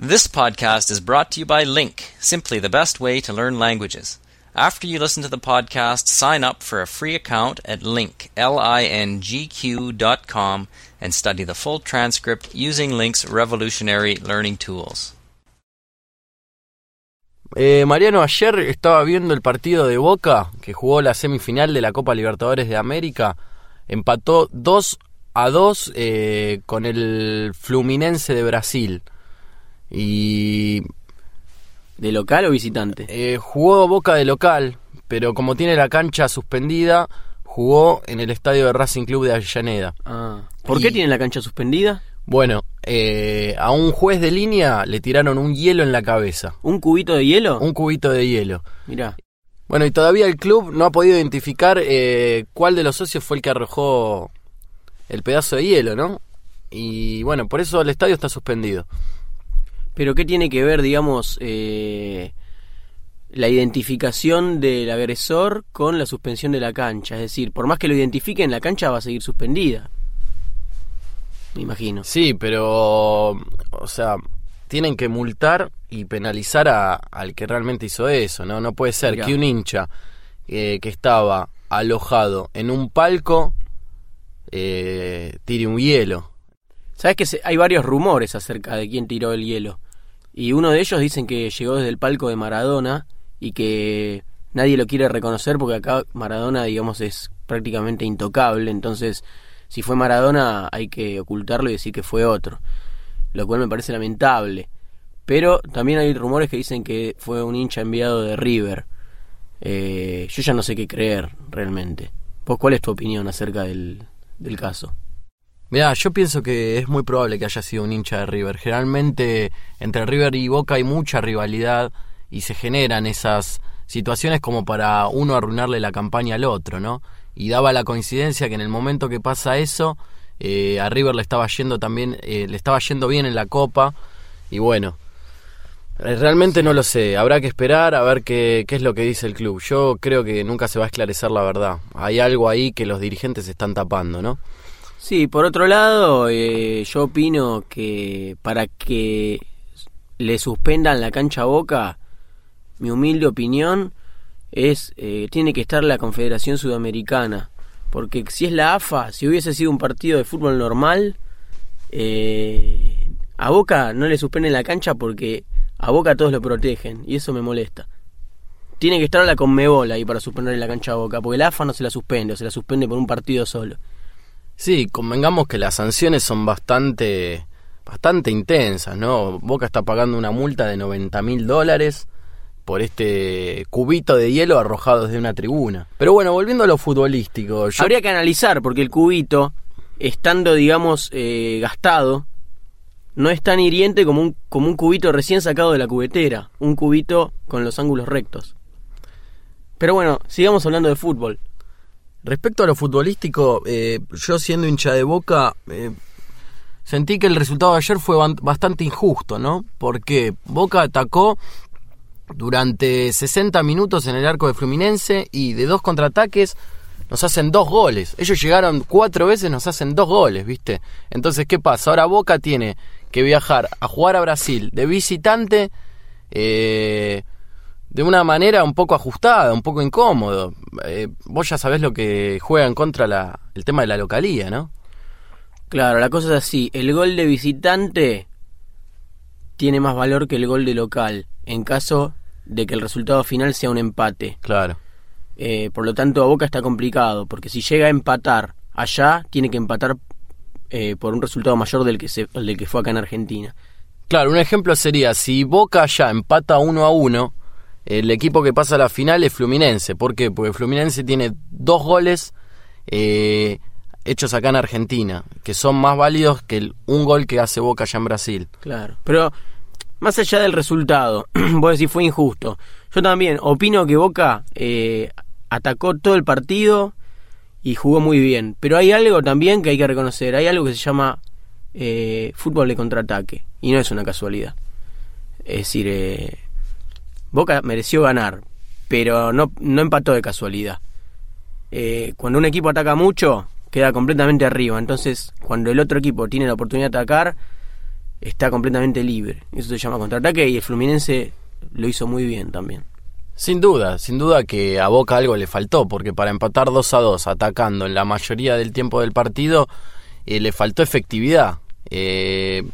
This podcast is brought to you by Link, simply the best way to learn languages. After you listen to the podcast, sign up for a free account at link, L-I-N-G-Q dot and study the full transcript using Link's revolutionary learning tools. Eh, Mariano, ayer estaba viendo el partido de Boca, que jugó la semifinal de la Copa Libertadores de América. Empató 2 a 2 eh, con el Fluminense de Brasil. Y ¿De local o visitante? eh, jugó Boca de local, pero como tiene la cancha suspendida, jugó en el estadio de Racing Club de Avellaneda. Ah. ¿Por qué tiene la cancha suspendida? Bueno, eh, a un juez de línea le tiraron un hielo en la cabeza, ¿Un cubito de hielo? un cubito de hielo. Mirá. Bueno, y todavía el club no ha podido identificar eh, cuál de los socios fue el que arrojó el pedazo de hielo, ¿no? Y bueno, por eso el estadio está suspendido. Pero ¿qué tiene que ver, digamos, eh, la identificación del agresor con la suspensión de la cancha? Es decir, por más que lo identifiquen, la cancha va a seguir suspendida. Me imagino. Sí, pero, o sea, tienen que multar y penalizar a- al que realmente hizo eso, ¿no? No puede ser Mirá. que un hincha eh, que estaba alojado en un palco eh, tire un hielo. Sabes que se- hay varios rumores acerca de quién tiró el hielo. Y uno de ellos dicen que llegó desde el palco de Maradona y que nadie lo quiere reconocer porque acá Maradona, digamos, es prácticamente intocable. Entonces, si fue Maradona, hay que ocultarlo y decir que fue otro. Lo cual me parece lamentable. Pero también hay rumores que dicen que fue un hincha enviado de River. Eh, yo ya no sé qué creer realmente. ¿Vos cuál es tu opinión acerca del, del caso? Mira, yo pienso que es muy probable que haya sido un hincha de River. Generalmente entre River y Boca hay mucha rivalidad y se generan esas situaciones como para uno arruinarle la campaña al otro, ¿no? Y daba la coincidencia que en el momento que pasa eso, eh, a River le estaba yendo también, eh, le estaba yendo bien en la Copa y bueno, eh, realmente no lo sé. Habrá que esperar a ver qué, qué es lo que dice el club. Yo creo que nunca se va a esclarecer la verdad. Hay algo ahí que los dirigentes están tapando, ¿no? Sí, por otro lado, eh, yo opino que para que le suspendan la cancha a Boca, mi humilde opinión es eh, tiene que estar la Confederación Sudamericana, porque si es la AFA, si hubiese sido un partido de fútbol normal, eh, a Boca no le suspenden la cancha porque a Boca todos lo protegen y eso me molesta. Tiene que estar la Conmebol ahí para suspenderle la cancha a Boca, porque la AFA no se la suspende, o se la suspende por un partido solo. Sí, convengamos que las sanciones son bastante, bastante intensas, ¿no? Boca está pagando una multa de 90 mil dólares por este cubito de hielo arrojado desde una tribuna. Pero bueno, volviendo a lo futbolístico, yo- Habría que analizar, porque el cubito, estando, digamos, eh, gastado, no es tan hiriente como un, como un cubito recién sacado de la cubetera. Un cubito con los ángulos rectos. Pero bueno, sigamos hablando de fútbol. Respecto a lo futbolístico, eh, yo siendo hincha de Boca, eh, sentí que el resultado de ayer fue bastante injusto, ¿no? Porque Boca atacó durante 60 minutos en el arco de Fluminense y de dos contraataques nos hacen dos goles. Ellos llegaron cuatro veces, nos hacen dos goles, ¿viste? Entonces, ¿qué pasa? Ahora Boca tiene que viajar a jugar a Brasil de visitante eh, de una manera un poco ajustada, un poco incómodo. Eh, vos ya sabés lo que juega en contra la, el tema de la localía, ¿no? Claro, la cosa es así. El gol de visitante tiene más valor que el gol de local, en caso de que el resultado final sea un empate. Claro. Eh, por lo tanto, a Boca está complicado, porque si llega a empatar allá, tiene que empatar eh, por un resultado mayor del que, se, del que fue acá en Argentina. Claro, un ejemplo sería, si Boca ya empata uno a uno, el equipo que pasa a la final es Fluminense. ¿Por qué? Porque Fluminense tiene dos goles eh, hechos acá en Argentina, que son más válidos que un gol que hace Boca allá en Brasil. Claro. Pero, más allá del resultado, vos decís fue injusto. Yo también opino que Boca eh, atacó todo el partido y jugó muy bien. Pero hay algo también que hay que reconocer. Hay algo que se llama eh, fútbol de contraataque. Y no es una casualidad. Es decir, eh, Boca mereció ganar, pero no, no empató de casualidad. Eh, cuando un equipo ataca mucho, queda completamente arriba. Entonces, cuando el otro equipo tiene la oportunidad de atacar, está completamente libre. Eso se llama contraataque y el Fluminense lo hizo muy bien también. Sin duda, sin duda que a Boca algo le faltó, porque para empatar 2 a 2 atacando en la mayoría del tiempo del partido, eh, le faltó efectividad. Eh,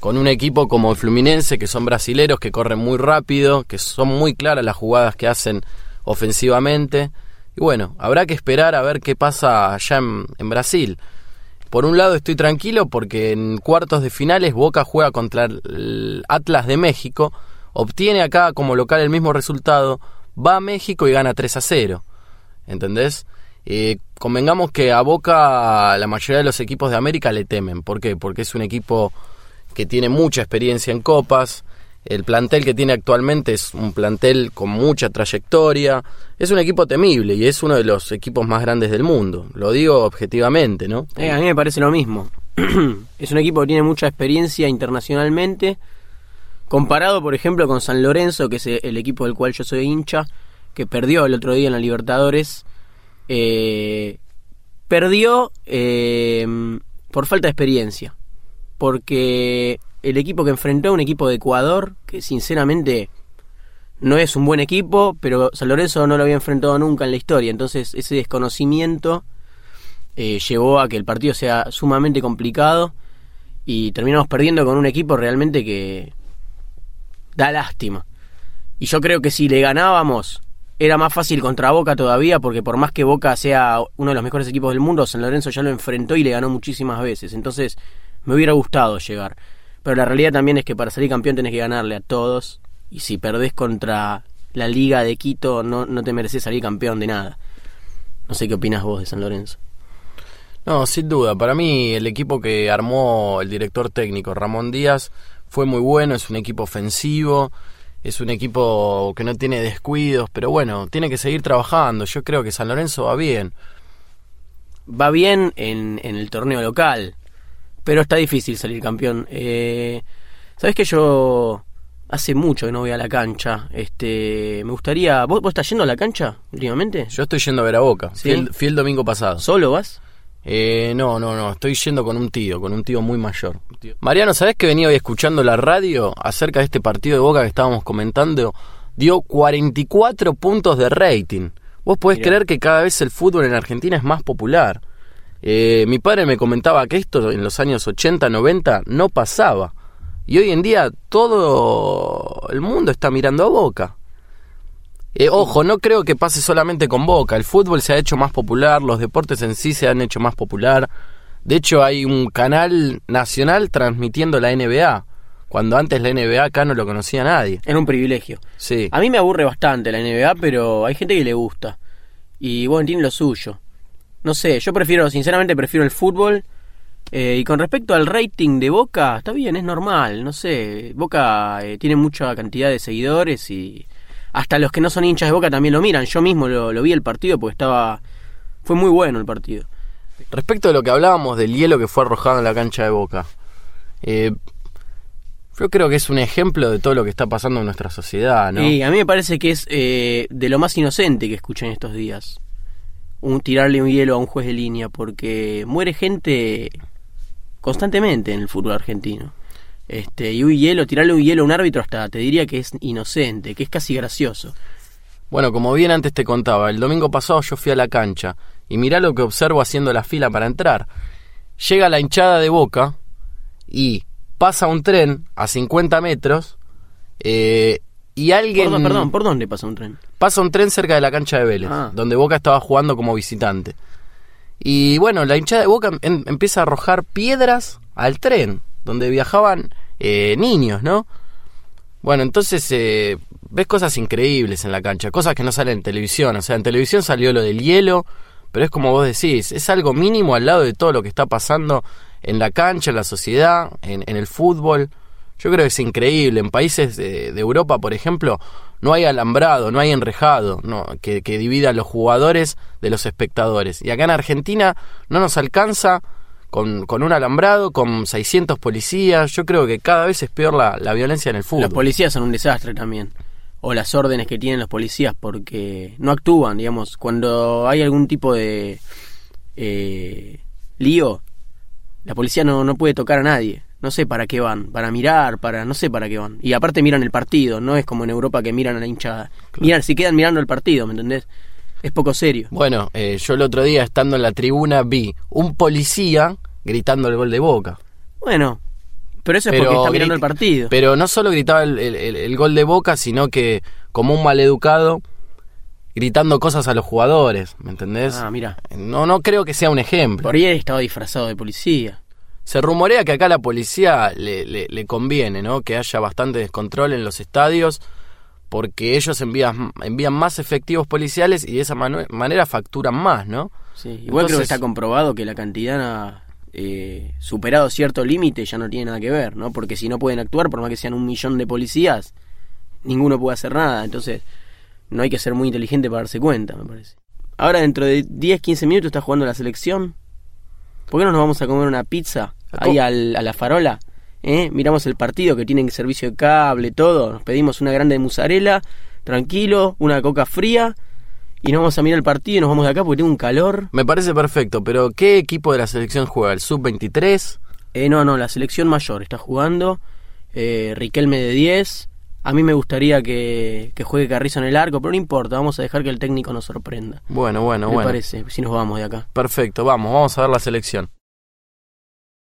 con un equipo como el Fluminense, que son brasileros, que corren muy rápido, que son muy claras las jugadas que hacen ofensivamente. Y bueno, habrá que esperar a ver qué pasa allá en, en Brasil. Por un lado estoy tranquilo porque en cuartos de finales Boca juega contra el Atlas de México, obtiene acá como local el mismo resultado, va a México y gana 3 a 0. ¿Entendés? Eh, convengamos que a Boca la mayoría de los equipos de América le temen. ¿Por qué? Porque es un equipo que tiene mucha experiencia en copas. El plantel que tiene actualmente es un plantel con mucha trayectoria. Es un equipo temible y es uno de los equipos más grandes del mundo. Lo digo objetivamente, ¿no? Eh, a mí me parece lo mismo. es un equipo que tiene mucha experiencia internacionalmente Comparado, por ejemplo, con San Lorenzo, que es el equipo del cual yo soy hincha, que perdió el otro día en la Libertadores, eh, perdió eh, por falta de experiencia. Porque el equipo que enfrentó, un equipo de Ecuador, que sinceramente no es un buen equipo, pero San Lorenzo no lo había enfrentado nunca en la historia. Entonces ese desconocimiento eh, llevó a que el partido sea sumamente complicado y terminamos perdiendo con un equipo realmente que da lástima. Y yo creo que si le ganábamos, era más fácil contra Boca todavía, porque por más que Boca sea uno de los mejores equipos del mundo, San Lorenzo ya lo enfrentó y le ganó muchísimas veces. Entonces, me hubiera gustado llegar. Pero la realidad también es que para salir campeón tenés que ganarle a todos. Y si perdés contra la Liga de Quito, no, no te mereces salir campeón de nada. No sé qué opinas vos de San Lorenzo. No, sin duda. Para mí, el equipo que armó el director técnico Ramón Díaz fue muy bueno, es un equipo ofensivo, es un equipo que no tiene descuidos, pero bueno, tiene que seguir trabajando. Yo creo que San Lorenzo va bien. Va bien en, en el torneo local, pero está difícil salir campeón. Eh, ¿Sabes que yo hace mucho que no voy a la cancha? Este, me gustaría... ¿Vos, vos estás yendo a la cancha últimamente? Yo estoy yendo a ver a Boca. ¿Sí? Fui, el, domingo pasado. ¿Solo vas? Eh, no, no, no, estoy yendo con un tío, con un tío muy mayor. Mariano, ¿sabés que venía hoy escuchando la radio acerca de este partido de Boca que estábamos comentando? Dio 44 puntos de rating. Vos podés creer que cada vez el fútbol en Argentina es más popular. Eh, mi padre me comentaba que esto en los años 80, 90 no pasaba. Y hoy en día todo el mundo está mirando a Boca. Eh, ojo, no creo que pase solamente con Boca. El fútbol se ha hecho más popular, los deportes en sí se han hecho más popular. De hecho, hay un canal nacional transmitiendo la NBA. Cuando antes la NBA acá no lo conocía nadie. Era un privilegio. Sí. A mí me aburre bastante la NBA, pero hay gente que le gusta. Y bueno, tiene lo suyo. No sé, yo prefiero, sinceramente prefiero el fútbol. Eh, y con respecto al rating de Boca, está bien, es normal, no sé. Boca eh, tiene mucha cantidad de seguidores y hasta los que no son hinchas de Boca también lo miran. Yo mismo lo, lo vi el partido porque estaba... Fue muy bueno el partido. Respecto a lo que hablábamos del hielo que fue arrojado en la cancha de Boca, eh, yo creo que es un ejemplo de todo lo que está pasando en nuestra sociedad, ¿no? Sí, a mí me parece que es eh, de lo más inocente que escuché en estos días. Un, tirarle un hielo a un juez de línea, porque muere gente constantemente en el fútbol argentino. Este, y un hielo, tirarle un hielo a un árbitro hasta te diría que es inocente, que es casi gracioso. Bueno, como bien antes te contaba, el domingo pasado yo fui a la cancha y mirá lo que observo haciendo la fila para entrar. Llega la hinchada de boca y pasa un tren a 50 metros eh, y alguien... Perdón, perdón, ¿por dónde pasa un tren? Pasa un tren cerca de la cancha de Vélez, Ah. donde Boca estaba jugando como visitante. Y bueno, la hinchada de Boca em- empieza a arrojar piedras al tren, donde viajaban eh, niños, ¿no? Bueno, entonces eh, ves cosas increíbles en la cancha, cosas que no salen en televisión. O sea, en televisión salió lo del hielo, pero es como vos decís, es algo mínimo al lado de todo lo que está pasando en la cancha, en la sociedad, en, en el fútbol. Yo creo que es increíble. En países de, Europa, por ejemplo, no hay alambrado, no hay enrejado que, divida a los jugadores de los espectadores. Y acá en Argentina no nos alcanza con, un alambrado, con 600 policías. Yo creo que cada vez es peor la, violencia en el fútbol. Los policías son un desastre también. O las órdenes que tienen los policías porque no actúan, digamos. Cuando hay algún tipo de eh, lío, la policía no puede tocar a nadie. No sé para qué van, para mirar, para no sé para qué van. Y aparte miran el partido, no es como en Europa que miran a la hinchada. Miran, si quedan mirando el partido, ¿me entendés? Es poco serio. Bueno, eh, yo el otro día estando en la tribuna vi un policía gritando el gol de Boca. Bueno, pero eso es porque está mirando el partido. Pero no solo gritaba el, el, gol de Boca, sino que como un maleducado gritando cosas a los jugadores, ¿me entendés? Ah, mira. No, no creo que sea un ejemplo. Por ahí estaba disfrazado de policía. Se rumorea que acá a la policía le, le, conviene, ¿no? Que haya bastante descontrol en los estadios, porque ellos envían, envían más efectivos policiales y de esa manera facturan más, ¿no? Sí, igual creo que está comprobado que la cantidad eh, superado cierto límite ya no tiene nada que ver, ¿no? Porque si no pueden actuar, por más que sean un millón de policías, ninguno puede hacer nada. Entonces, no hay que ser muy inteligente para darse cuenta, me parece. Ahora, dentro de 10, 15 minutos está jugando la selección. ¿Por qué no nos vamos a comer una pizza ahí a la farola? ¿Eh? Miramos el partido que tienen servicio de cable, todo. Nos pedimos una grande de tranquilo, una coca fría y nos vamos a mirar el partido y nos vamos de acá porque tiene un calor. Me parece perfecto, pero ¿qué equipo de la selección juega? ¿El sub-23? Eh, no, no, la selección mayor está jugando. Eh, Riquelme de 10. A mí me gustaría que, que, juegue Carrizo en el arco, pero no importa, vamos a dejar que el técnico nos sorprenda. Bueno, bueno, bueno. Me parece, si nos vamos de acá. Perfecto, vamos, vamos a ver la selección.